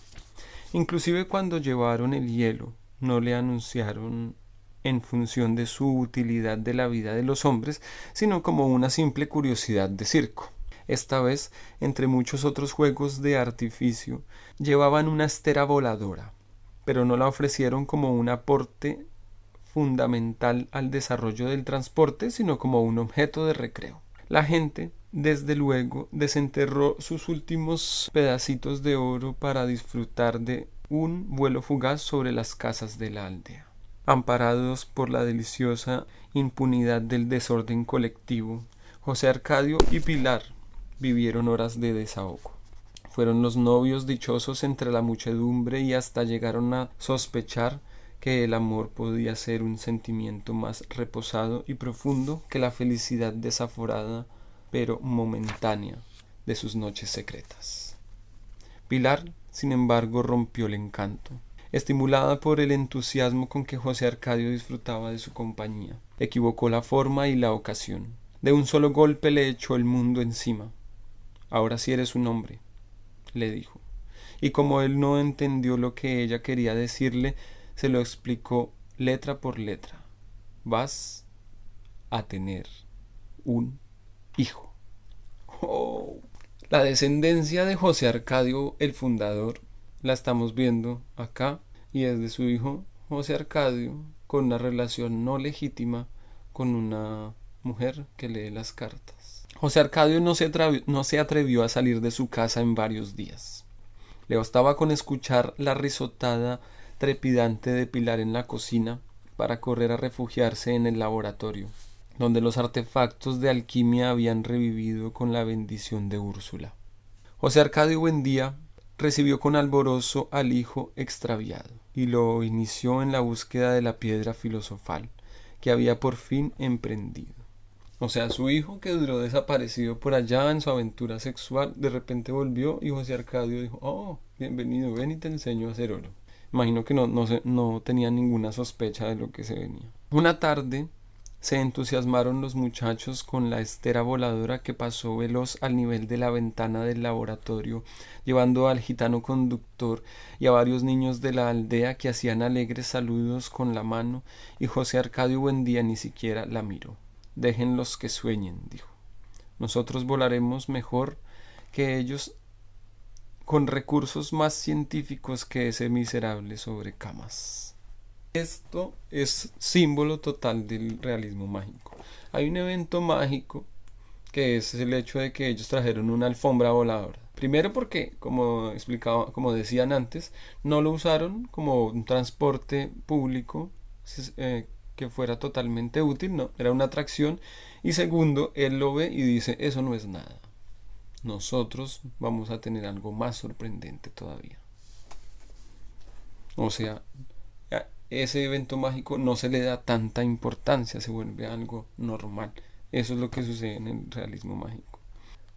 Inclusive cuando llevaron el hielo, no le anunciaron en función de su utilidad de la vida de los hombres, sino como una simple curiosidad de circo. Esta vez, entre muchos otros juegos de artificio, llevaban una estera voladora, pero no la ofrecieron como un aporte fundamental al desarrollo del transporte, sino como un objeto de recreo. La gente, desde luego, desenterró sus últimos pedacitos de oro para disfrutar de un vuelo fugaz sobre las casas de la aldea. Amparados por la deliciosa impunidad del desorden colectivo, José Arcadio y Pilar vivieron horas de desahogo. Fueron los novios dichosos entre la muchedumbre y hasta llegaron a sospechar que el amor podía ser un sentimiento más reposado y profundo que la felicidad desaforada pero momentánea de sus noches secretas. Pilar, sin embargo, rompió el encanto, estimulada por el entusiasmo con que José Arcadio disfrutaba de su compañía. Equivocó la forma y la ocasión. De un solo golpe le echó el mundo encima. Ahora sí eres un hombre, le dijo. Y como él no entendió lo que ella quería decirle, se lo explicó letra por letra. Vas a tener un hijo. Oh. La descendencia de José Arcadio, el fundador, la estamos viendo acá y es de su hijo José Arcadio con una relación no legítima con una mujer que lee las cartas. José Arcadio no se, no se atrevió a salir de su casa en varios días. Le bastaba con escuchar la risotada trepidante de Pilar en la cocina para correr a refugiarse en el laboratorio, donde los artefactos de alquimia habían revivido con la bendición de Úrsula. José Arcadio Buendía recibió con alborozo al hijo extraviado y lo inició en la búsqueda de la piedra filosofal que había por fin emprendido. O sea, su hijo que duró desaparecido por allá en su aventura sexual, de repente volvió y José Arcadio dijo, oh, bienvenido, ven y te enseño a hacer oro. Imagino que no, no, no tenía ninguna sospecha de lo que se venía. Una tarde se entusiasmaron los muchachos con la estera voladora que pasó veloz al nivel de la ventana del laboratorio, llevando al gitano conductor y a varios niños de la aldea que hacían alegres saludos con la mano, y José Arcadio Buendía ni siquiera la miró. Déjenlos que sueñen, dijo. Nosotros volaremos mejor que ellos con recursos más científicos que ese miserable sobre camas. Esto es símbolo total del realismo mágico. Hay un evento mágico que es el hecho de que ellos trajeron una alfombra voladora. Primero porque, como explicaba, como decían antes, no lo usaron como un transporte público eh, que fuera totalmente útil, no, era una atracción. Y segundo, él lo ve y dice, eso no es nada nosotros vamos a tener algo más sorprendente todavía. O sea, ese evento mágico no se le da tanta importancia, se vuelve algo normal. Eso es lo que sucede en el realismo mágico.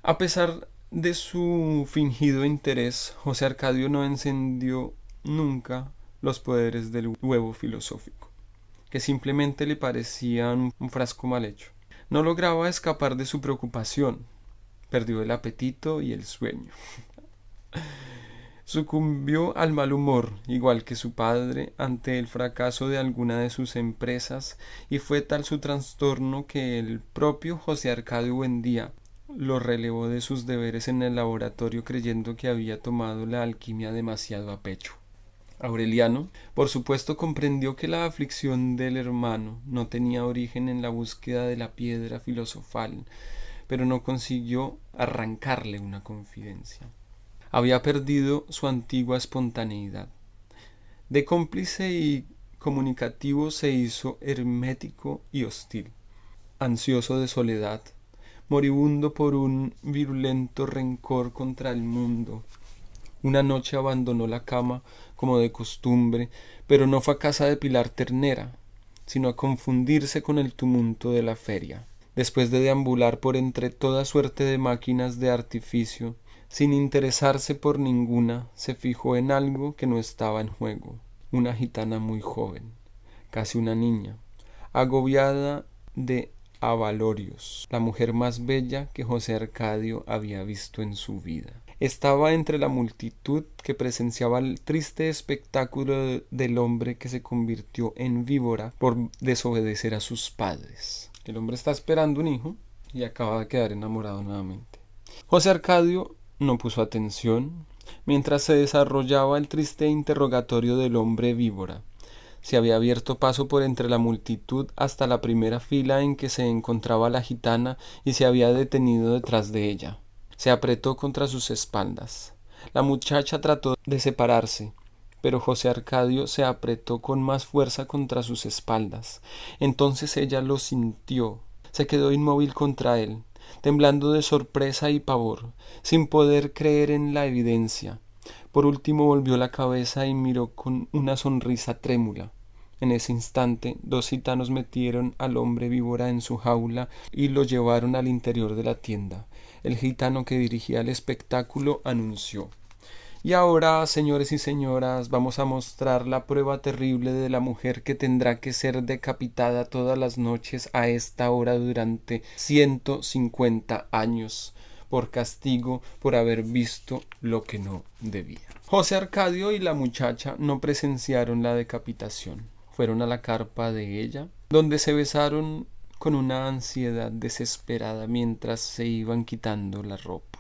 A pesar de su fingido interés, José Arcadio no encendió nunca los poderes del huevo filosófico, que simplemente le parecían un frasco mal hecho. No lograba escapar de su preocupación, perdió el apetito y el sueño. Sucumbió al mal humor, igual que su padre, ante el fracaso de alguna de sus empresas, y fue tal su trastorno que el propio José Arcadio Buendía lo relevó de sus deberes en el laboratorio creyendo que había tomado la alquimia demasiado a pecho. Aureliano, por supuesto, comprendió que la aflicción del hermano no tenía origen en la búsqueda de la piedra filosofal, pero no consiguió arrancarle una confidencia. Había perdido su antigua espontaneidad. De cómplice y comunicativo se hizo hermético y hostil, ansioso de soledad, moribundo por un virulento rencor contra el mundo. Una noche abandonó la cama como de costumbre, pero no fue a casa de Pilar Ternera, sino a confundirse con el tumulto de la feria. Después de deambular por entre toda suerte de máquinas de artificio, sin interesarse por ninguna, se fijó en algo que no estaba en juego, una gitana muy joven, casi una niña, agobiada de Avalorios, la mujer más bella que José Arcadio había visto en su vida. Estaba entre la multitud que presenciaba el triste espectáculo del hombre que se convirtió en víbora por desobedecer a sus padres. El hombre está esperando un hijo y acaba de quedar enamorado nuevamente. José Arcadio no puso atención mientras se desarrollaba el triste interrogatorio del hombre víbora se había abierto paso por entre la multitud hasta la primera fila en que se encontraba la gitana y se había detenido detrás de ella. Se apretó contra sus espaldas. La muchacha trató de separarse, pero José Arcadio se apretó con más fuerza contra sus espaldas. Entonces ella lo sintió, se quedó inmóvil contra él, temblando de sorpresa y pavor, sin poder creer en la evidencia. Por último volvió la cabeza y miró con una sonrisa trémula. En ese instante dos gitanos metieron al hombre víbora en su jaula y lo llevaron al interior de la tienda. El gitano que dirigía el espectáculo anunció y ahora, señores y señoras, vamos a mostrar la prueba terrible de la mujer que tendrá que ser decapitada todas las noches a esta hora durante ciento cincuenta años por castigo por haber visto lo que no debía. José Arcadio y la muchacha no presenciaron la decapitación. Fueron a la carpa de ella, donde se besaron con una ansiedad desesperada mientras se iban quitando la ropa.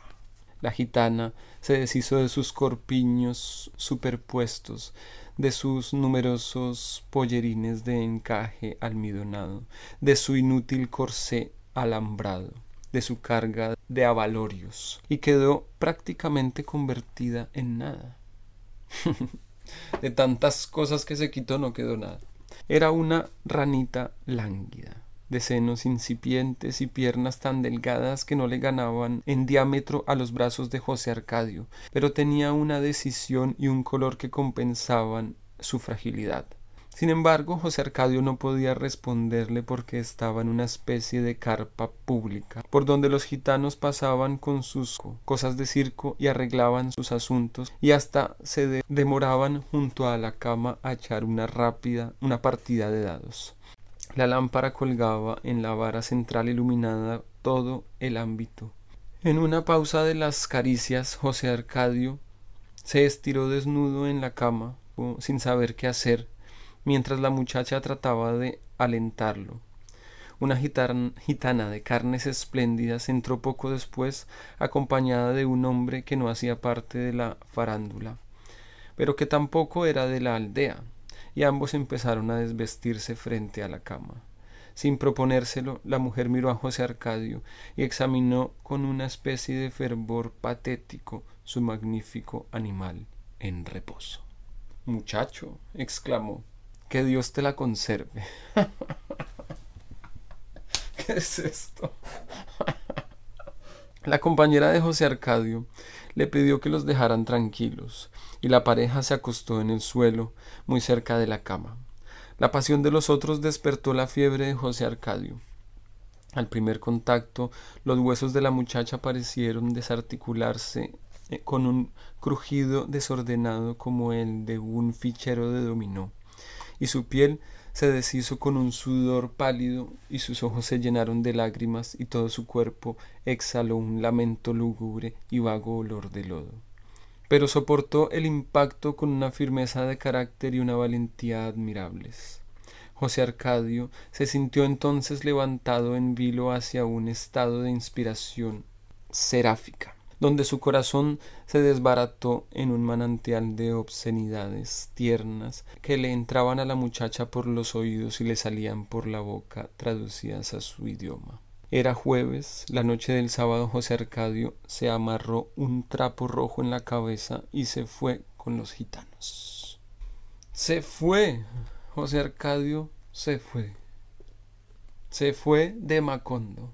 La gitana se deshizo de sus corpiños superpuestos, de sus numerosos pollerines de encaje almidonado, de su inútil corsé alambrado de su carga de avalorios y quedó prácticamente convertida en nada. de tantas cosas que se quitó no quedó nada. Era una ranita lánguida, de senos incipientes y piernas tan delgadas que no le ganaban en diámetro a los brazos de José Arcadio, pero tenía una decisión y un color que compensaban su fragilidad. Sin embargo, José Arcadio no podía responderle porque estaba en una especie de carpa pública, por donde los gitanos pasaban con sus cosas de circo y arreglaban sus asuntos, y hasta se demoraban junto a la cama a echar una rápida, una partida de dados. La lámpara colgaba en la vara central iluminada todo el ámbito. En una pausa de las caricias, José Arcadio se estiró desnudo en la cama, sin saber qué hacer, mientras la muchacha trataba de alentarlo. Una gitana de carnes espléndidas entró poco después acompañada de un hombre que no hacía parte de la farándula, pero que tampoco era de la aldea, y ambos empezaron a desvestirse frente a la cama. Sin proponérselo, la mujer miró a José Arcadio y examinó con una especie de fervor patético su magnífico animal en reposo. Muchacho, exclamó, que Dios te la conserve. ¿Qué es esto? La compañera de José Arcadio le pidió que los dejaran tranquilos, y la pareja se acostó en el suelo, muy cerca de la cama. La pasión de los otros despertó la fiebre de José Arcadio. Al primer contacto, los huesos de la muchacha parecieron desarticularse eh, con un crujido desordenado como el de un fichero de dominó, y su piel se deshizo con un sudor pálido y sus ojos se llenaron de lágrimas y todo su cuerpo exhaló un lamento lúgubre y vago olor de lodo. Pero soportó el impacto con una firmeza de carácter y una valentía admirables. José Arcadio se sintió entonces levantado en vilo hacia un estado de inspiración seráfica donde su corazón se desbarató en un manantial de obscenidades tiernas que le entraban a la muchacha por los oídos y le salían por la boca traducidas a su idioma. Era jueves, la noche del sábado José Arcadio se amarró un trapo rojo en la cabeza y se fue con los gitanos. Se fue. José Arcadio se fue. Se fue de Macondo.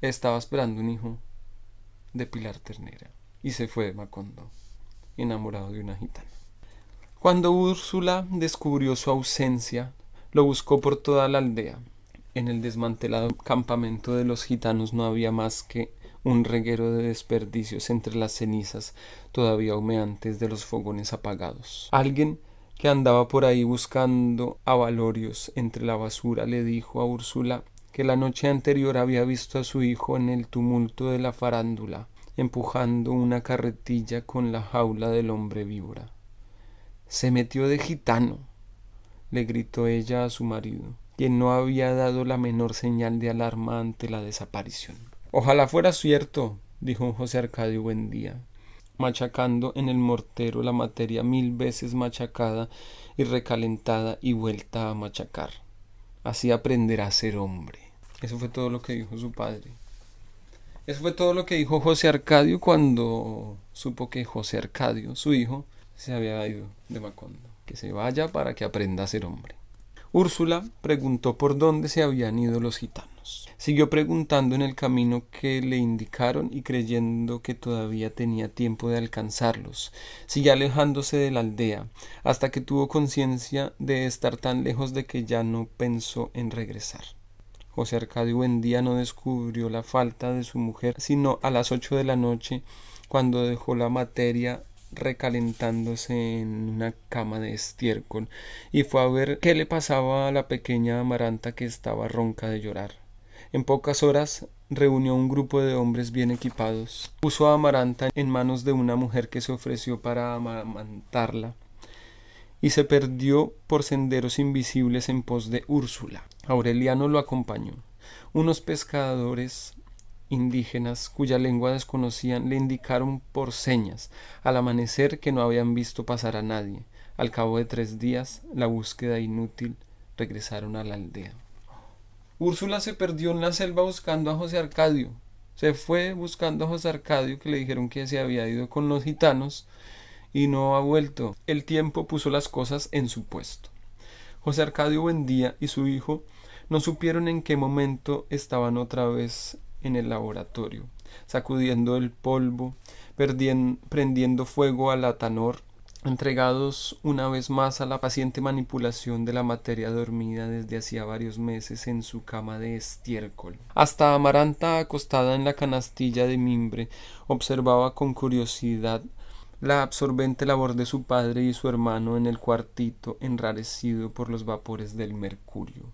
Estaba esperando un hijo de Pilar Ternera y se fue de Macondo, enamorado de una gitana. Cuando Úrsula descubrió su ausencia, lo buscó por toda la aldea. En el desmantelado campamento de los gitanos no había más que un reguero de desperdicios entre las cenizas todavía humeantes de los fogones apagados. Alguien que andaba por ahí buscando avalorios entre la basura le dijo a Úrsula que la noche anterior había visto a su hijo en el tumulto de la farándula, empujando una carretilla con la jaula del hombre víbora. Se metió de gitano, le gritó ella a su marido, quien no había dado la menor señal de alarma ante la desaparición. Ojalá fuera cierto, dijo José Arcadio Buendía, machacando en el mortero la materia mil veces machacada y recalentada y vuelta a machacar. Así aprenderá a ser hombre. Eso fue todo lo que dijo su padre. Eso fue todo lo que dijo José Arcadio cuando supo que José Arcadio, su hijo, se había ido de Macondo. Que se vaya para que aprenda a ser hombre. Úrsula preguntó por dónde se habían ido los gitanos. Siguió preguntando en el camino que le indicaron y creyendo que todavía tenía tiempo de alcanzarlos. Siguió alejándose de la aldea, hasta que tuvo conciencia de estar tan lejos de que ya no pensó en regresar. José Arcadio Buendía no descubrió la falta de su mujer sino a las ocho de la noche, cuando dejó la materia recalentándose en una cama de estiércol y fue a ver qué le pasaba a la pequeña Amaranta que estaba ronca de llorar. En pocas horas reunió un grupo de hombres bien equipados, puso a Amaranta en manos de una mujer que se ofreció para amamantarla y se perdió por senderos invisibles en pos de Úrsula. Aureliano lo acompañó. Unos pescadores indígenas cuya lengua desconocían le indicaron por señas al amanecer que no habían visto pasar a nadie. Al cabo de tres días, la búsqueda inútil, regresaron a la aldea. Úrsula se perdió en la selva buscando a José Arcadio. Se fue buscando a José Arcadio que le dijeron que se había ido con los gitanos y no ha vuelto. El tiempo puso las cosas en su puesto. José Arcadio Buendía y su hijo no supieron en qué momento estaban otra vez en el laboratorio, sacudiendo el polvo, prendiendo fuego al atanor, entregados una vez más a la paciente manipulación de la materia dormida desde hacía varios meses en su cama de estiércol. Hasta Amaranta, acostada en la canastilla de mimbre, observaba con curiosidad la absorbente labor de su padre y su hermano en el cuartito enrarecido por los vapores del mercurio.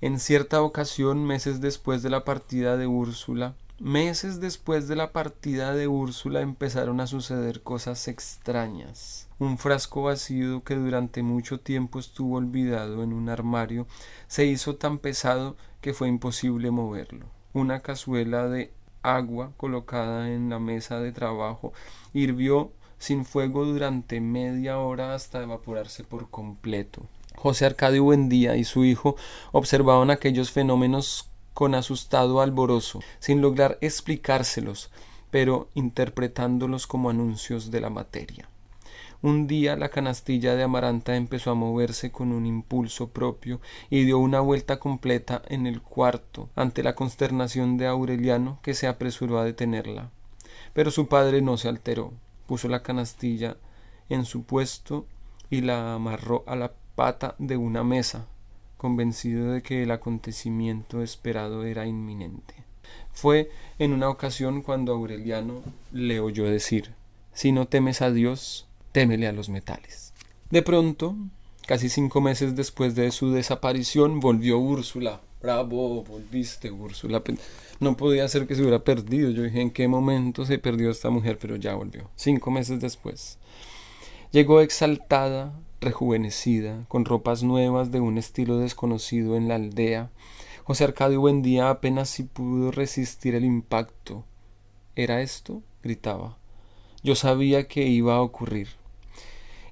En cierta ocasión, meses después de la partida de Úrsula, meses después de la partida de Úrsula empezaron a suceder cosas extrañas. Un frasco vacío que durante mucho tiempo estuvo olvidado en un armario se hizo tan pesado que fue imposible moverlo. Una cazuela de agua colocada en la mesa de trabajo hirvió sin fuego durante media hora hasta evaporarse por completo. José Arcadio Buendía y su hijo observaban aquellos fenómenos con asustado alborozo, sin lograr explicárselos, pero interpretándolos como anuncios de la materia. Un día la canastilla de amaranta empezó a moverse con un impulso propio y dio una vuelta completa en el cuarto ante la consternación de Aureliano que se apresuró a detenerla. Pero su padre no se alteró, puso la canastilla en su puesto y la amarró a la pata de una mesa, convencido de que el acontecimiento esperado era inminente. Fue en una ocasión cuando Aureliano le oyó decir Si no temes a Dios, témele a los metales. De pronto, casi cinco meses después de su desaparición, volvió Úrsula. Bravo, volviste, Úrsula. No podía ser que se hubiera perdido. Yo dije en qué momento se perdió esta mujer, pero ya volvió. Cinco meses después. Llegó exaltada, rejuvenecida, con ropas nuevas de un estilo desconocido en la aldea. José Arcadio Buendía apenas si pudo resistir el impacto. ¿Era esto? gritaba. Yo sabía que iba a ocurrir.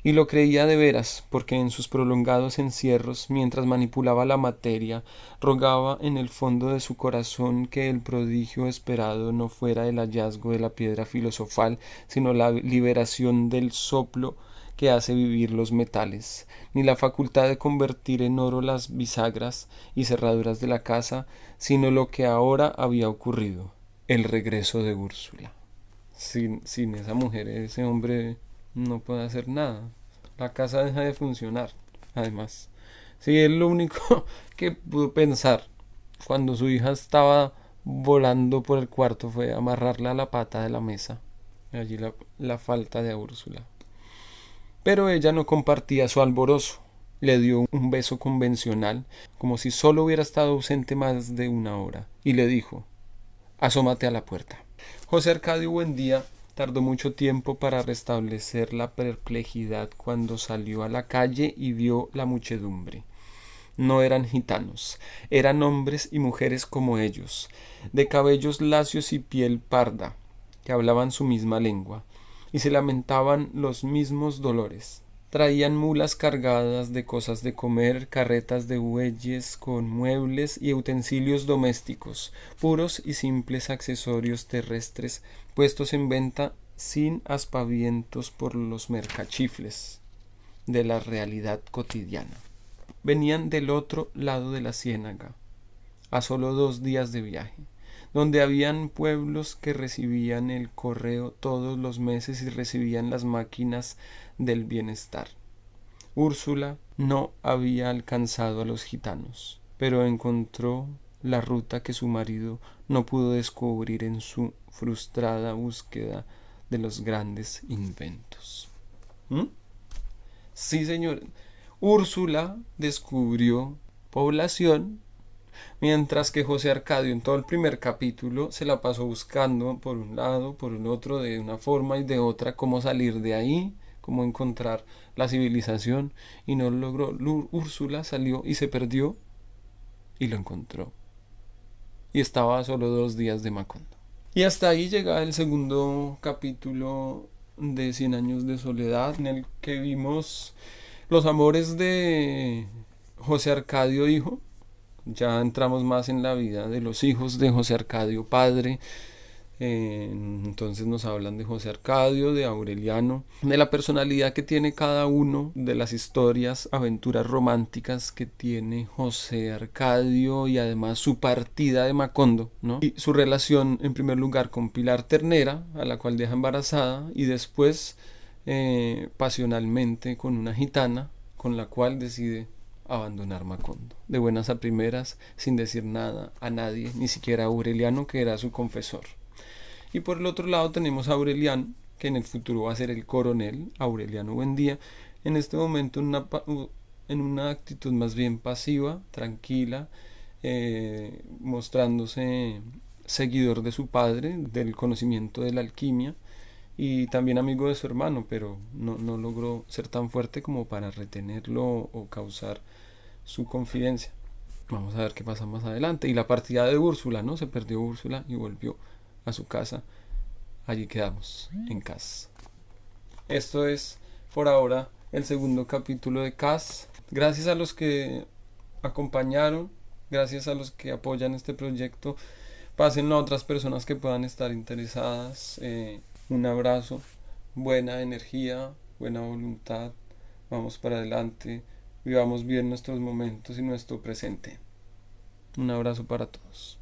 Y lo creía de veras, porque en sus prolongados encierros, mientras manipulaba la materia, rogaba en el fondo de su corazón que el prodigio esperado no fuera el hallazgo de la piedra filosofal, sino la liberación del soplo que hace vivir los metales, ni la facultad de convertir en oro las bisagras y cerraduras de la casa, sino lo que ahora había ocurrido, el regreso de Úrsula. Sin, sin esa mujer, ese hombre no puede hacer nada. La casa deja de funcionar, además. Sí, es lo único que pudo pensar cuando su hija estaba volando por el cuarto fue amarrarla a la pata de la mesa. Allí la, la falta de Úrsula. Pero ella no compartía su alborozo. Le dio un beso convencional, como si solo hubiera estado ausente más de una hora, y le dijo Asómate a la puerta. José Arcadio Buendía tardó mucho tiempo para restablecer la perplejidad cuando salió a la calle y vio la muchedumbre. No eran gitanos, eran hombres y mujeres como ellos, de cabellos lacios y piel parda, que hablaban su misma lengua, y se lamentaban los mismos dolores. Traían mulas cargadas de cosas de comer, carretas de bueyes con muebles y utensilios domésticos, puros y simples accesorios terrestres puestos en venta sin aspavientos por los mercachifles de la realidad cotidiana. Venían del otro lado de la ciénaga, a solo dos días de viaje donde habían pueblos que recibían el correo todos los meses y recibían las máquinas del bienestar. Úrsula no había alcanzado a los gitanos, pero encontró la ruta que su marido no pudo descubrir en su frustrada búsqueda de los grandes inventos. ¿Mm? Sí, señor. Úrsula descubrió población mientras que José Arcadio en todo el primer capítulo se la pasó buscando por un lado, por el otro, de una forma y de otra, cómo salir de ahí, cómo encontrar la civilización, y no lo logró. Úrsula salió y se perdió y lo encontró. Y estaba a solo dos días de Macondo. Y hasta ahí llega el segundo capítulo de Cien años de soledad, en el que vimos los amores de José Arcadio hijo, ya entramos más en la vida de los hijos de José Arcadio padre. Eh, entonces nos hablan de José Arcadio, de Aureliano, de la personalidad que tiene cada uno, de las historias, aventuras románticas que tiene José Arcadio y además su partida de Macondo, ¿no? Y su relación en primer lugar con Pilar Ternera, a la cual deja embarazada, y después eh, pasionalmente con una gitana, con la cual decide abandonar Macondo, de buenas a primeras, sin decir nada a nadie, ni siquiera a Aureliano, que era su confesor. Y por el otro lado tenemos a Aureliano, que en el futuro va a ser el coronel, Aureliano Buendía, en este momento en una, actitud más bien pasiva, tranquila, eh, mostrándose seguidor de su padre, del conocimiento de la alquimia, y también amigo de su hermano, pero no, no logró ser tan fuerte como para retenerlo o causar su confidencia. Vamos a ver qué pasa más adelante. Y la partida de Úrsula, ¿no? Se perdió Úrsula y volvió a su casa. Allí quedamos, en Cas. Esto es, por ahora, el segundo capítulo de Cas. Gracias a los que acompañaron, gracias a los que apoyan este proyecto. Pásenlo a otras personas que puedan estar interesadas. Eh, un abrazo, buena energía, buena voluntad, vamos para adelante, vivamos bien nuestros momentos y nuestro presente. Un abrazo para todos.